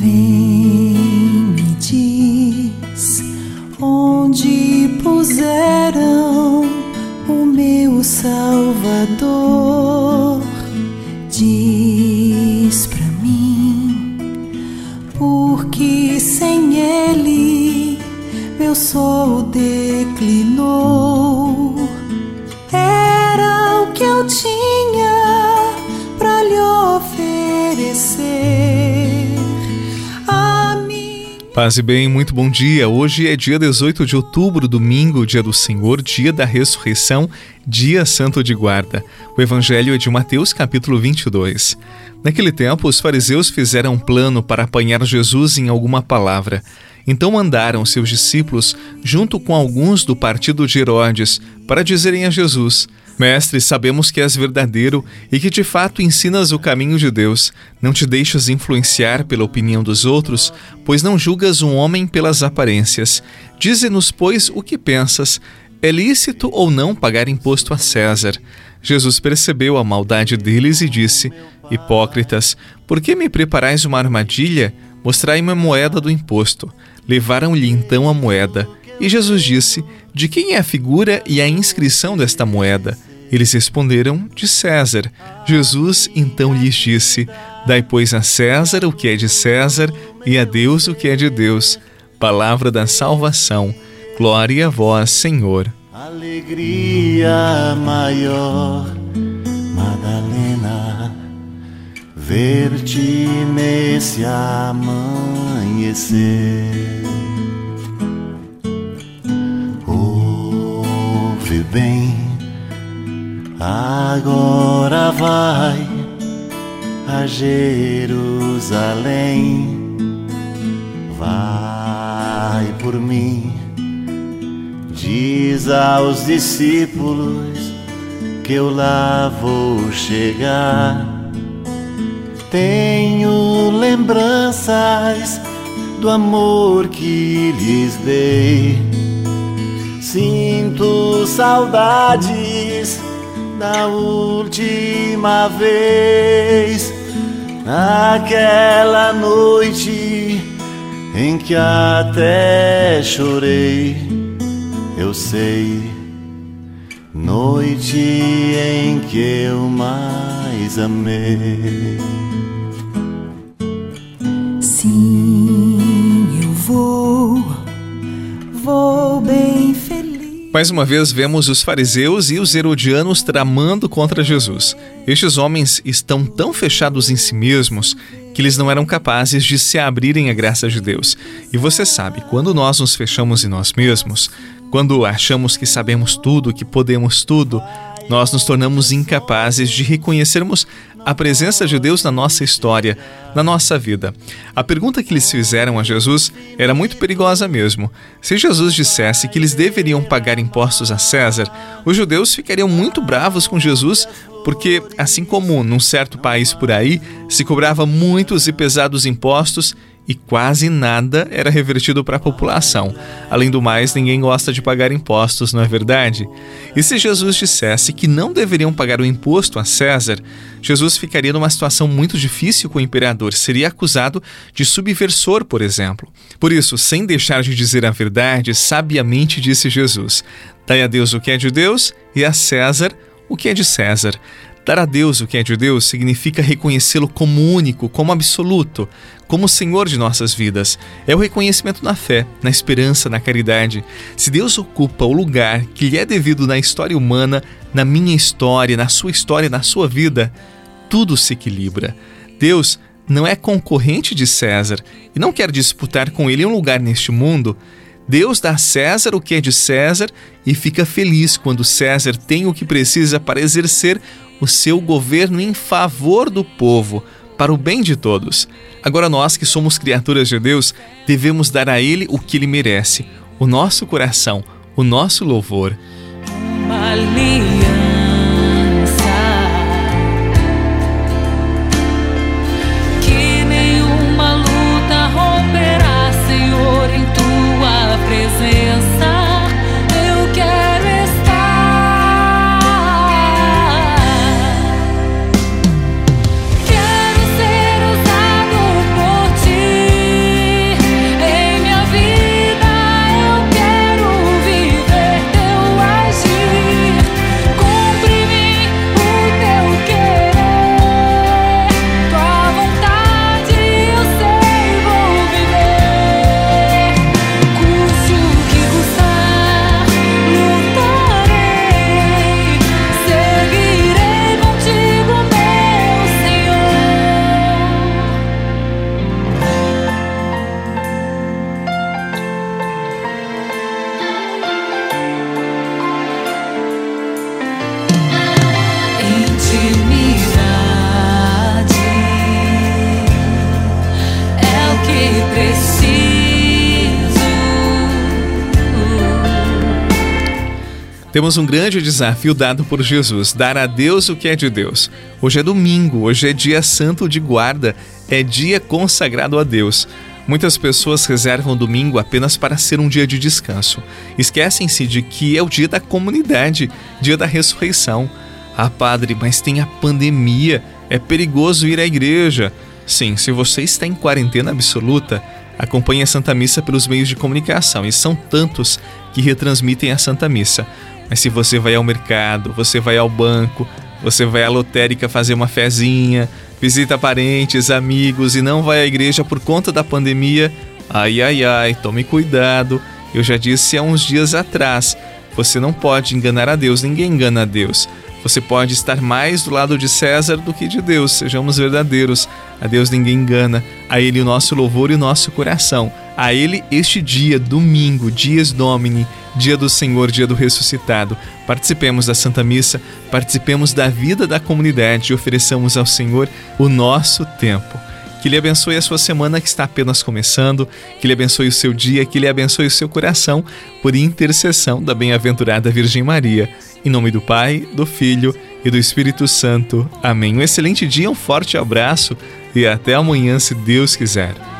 Vem me diz onde puseram o meu Salvador. Diz pra mim, porque sem ele meu sol declinou. Era o que eu tinha pra lhe oferecer. Paz e bem, muito bom dia. Hoje é dia 18 de outubro, domingo, dia do Senhor, dia da ressurreição, dia santo de guarda. O evangelho é de Mateus, capítulo 22. Naquele tempo, os fariseus fizeram um plano para apanhar Jesus em alguma palavra. Então mandaram seus discípulos, junto com alguns do partido de Herodes, para dizerem a Jesus: Mestre, sabemos que és verdadeiro e que de fato ensinas o caminho de Deus. Não te deixas influenciar pela opinião dos outros, pois não julgas um homem pelas aparências. Dize-nos, pois, o que pensas. É lícito ou não pagar imposto a César? Jesus percebeu a maldade deles e disse: Hipócritas, por que me preparais uma armadilha? Mostrai-me a moeda do imposto. Levaram-lhe então a moeda. E Jesus disse: De quem é a figura e a inscrição desta moeda? Eles responderam: De César. Jesus então lhes disse: Dai, pois, a César o que é de César e a Deus o que é de Deus. Palavra da salvação. Glória a vós, Senhor. Alegria maior, Madalena, ver-te nesse amanhecer. Agora vai a Jerusalém, vai por mim. Diz aos discípulos que eu lá vou chegar. Tenho lembranças do amor que lhes dei. Sinto saudades da última vez, naquela noite em que até chorei. Eu sei, noite em que eu mais amei. Mais uma vez vemos os fariseus e os herodianos tramando contra Jesus. Estes homens estão tão fechados em si mesmos que eles não eram capazes de se abrirem à graça de Deus. E você sabe, quando nós nos fechamos em nós mesmos, quando achamos que sabemos tudo, que podemos tudo, nós nos tornamos incapazes de reconhecermos a presença de Deus na nossa história, na nossa vida. A pergunta que eles fizeram a Jesus era muito perigosa mesmo. Se Jesus dissesse que eles deveriam pagar impostos a César, os judeus ficariam muito bravos com Jesus, porque, assim como num certo país por aí, se cobrava muitos e pesados impostos e quase nada era revertido para a população. Além do mais, ninguém gosta de pagar impostos, não é verdade? E se Jesus dissesse que não deveriam pagar o imposto a César, Jesus ficaria numa situação muito difícil com o imperador, seria acusado de subversor, por exemplo. Por isso, sem deixar de dizer a verdade, sabiamente disse Jesus: Dai a Deus o que é de Deus e a César que é de César. Dar a Deus o que é de Deus significa reconhecê-lo como único, como absoluto, como Senhor de nossas vidas. É o reconhecimento na fé, na esperança, na caridade. Se Deus ocupa o lugar que lhe é devido na história humana, na minha história, na sua história, na sua vida, tudo se equilibra. Deus não é concorrente de César e não quer disputar com ele um lugar neste mundo. Deus dá a César o que é de César e fica feliz quando César tem o que precisa para exercer o seu governo em favor do povo, para o bem de todos. Agora, nós que somos criaturas de Deus, devemos dar a Ele o que Ele merece: o nosso coração, o nosso louvor. Temos um grande desafio dado por Jesus: dar a Deus o que é de Deus. Hoje é domingo, hoje é dia santo de guarda, é dia consagrado a Deus. Muitas pessoas reservam domingo apenas para ser um dia de descanso. Esquecem-se de que é o dia da comunidade, dia da ressurreição. Ah, padre, mas tem a pandemia, é perigoso ir à igreja. Sim, se você está em quarentena absoluta, acompanhe a Santa Missa pelos meios de comunicação, e são tantos que retransmitem a Santa Missa. Mas se você vai ao mercado, você vai ao banco, você vai à lotérica fazer uma fezinha, visita parentes, amigos e não vai à igreja por conta da pandemia, ai ai ai, tome cuidado. Eu já disse há uns dias atrás, você não pode enganar a Deus, ninguém engana a Deus. Você pode estar mais do lado de César do que de Deus, sejamos verdadeiros. A Deus ninguém engana, a Ele o nosso louvor e o nosso coração. A Ele este dia, domingo, dias Domini, dia do Senhor, dia do ressuscitado. Participemos da Santa Missa, participemos da vida da comunidade e ofereçamos ao Senhor o nosso tempo. Que Ele abençoe a sua semana que está apenas começando, que Ele abençoe o seu dia, que Ele abençoe o seu coração, por intercessão da bem-aventurada Virgem Maria. Em nome do Pai, do Filho e do Espírito Santo. Amém. Um excelente dia, um forte abraço e até amanhã, se Deus quiser.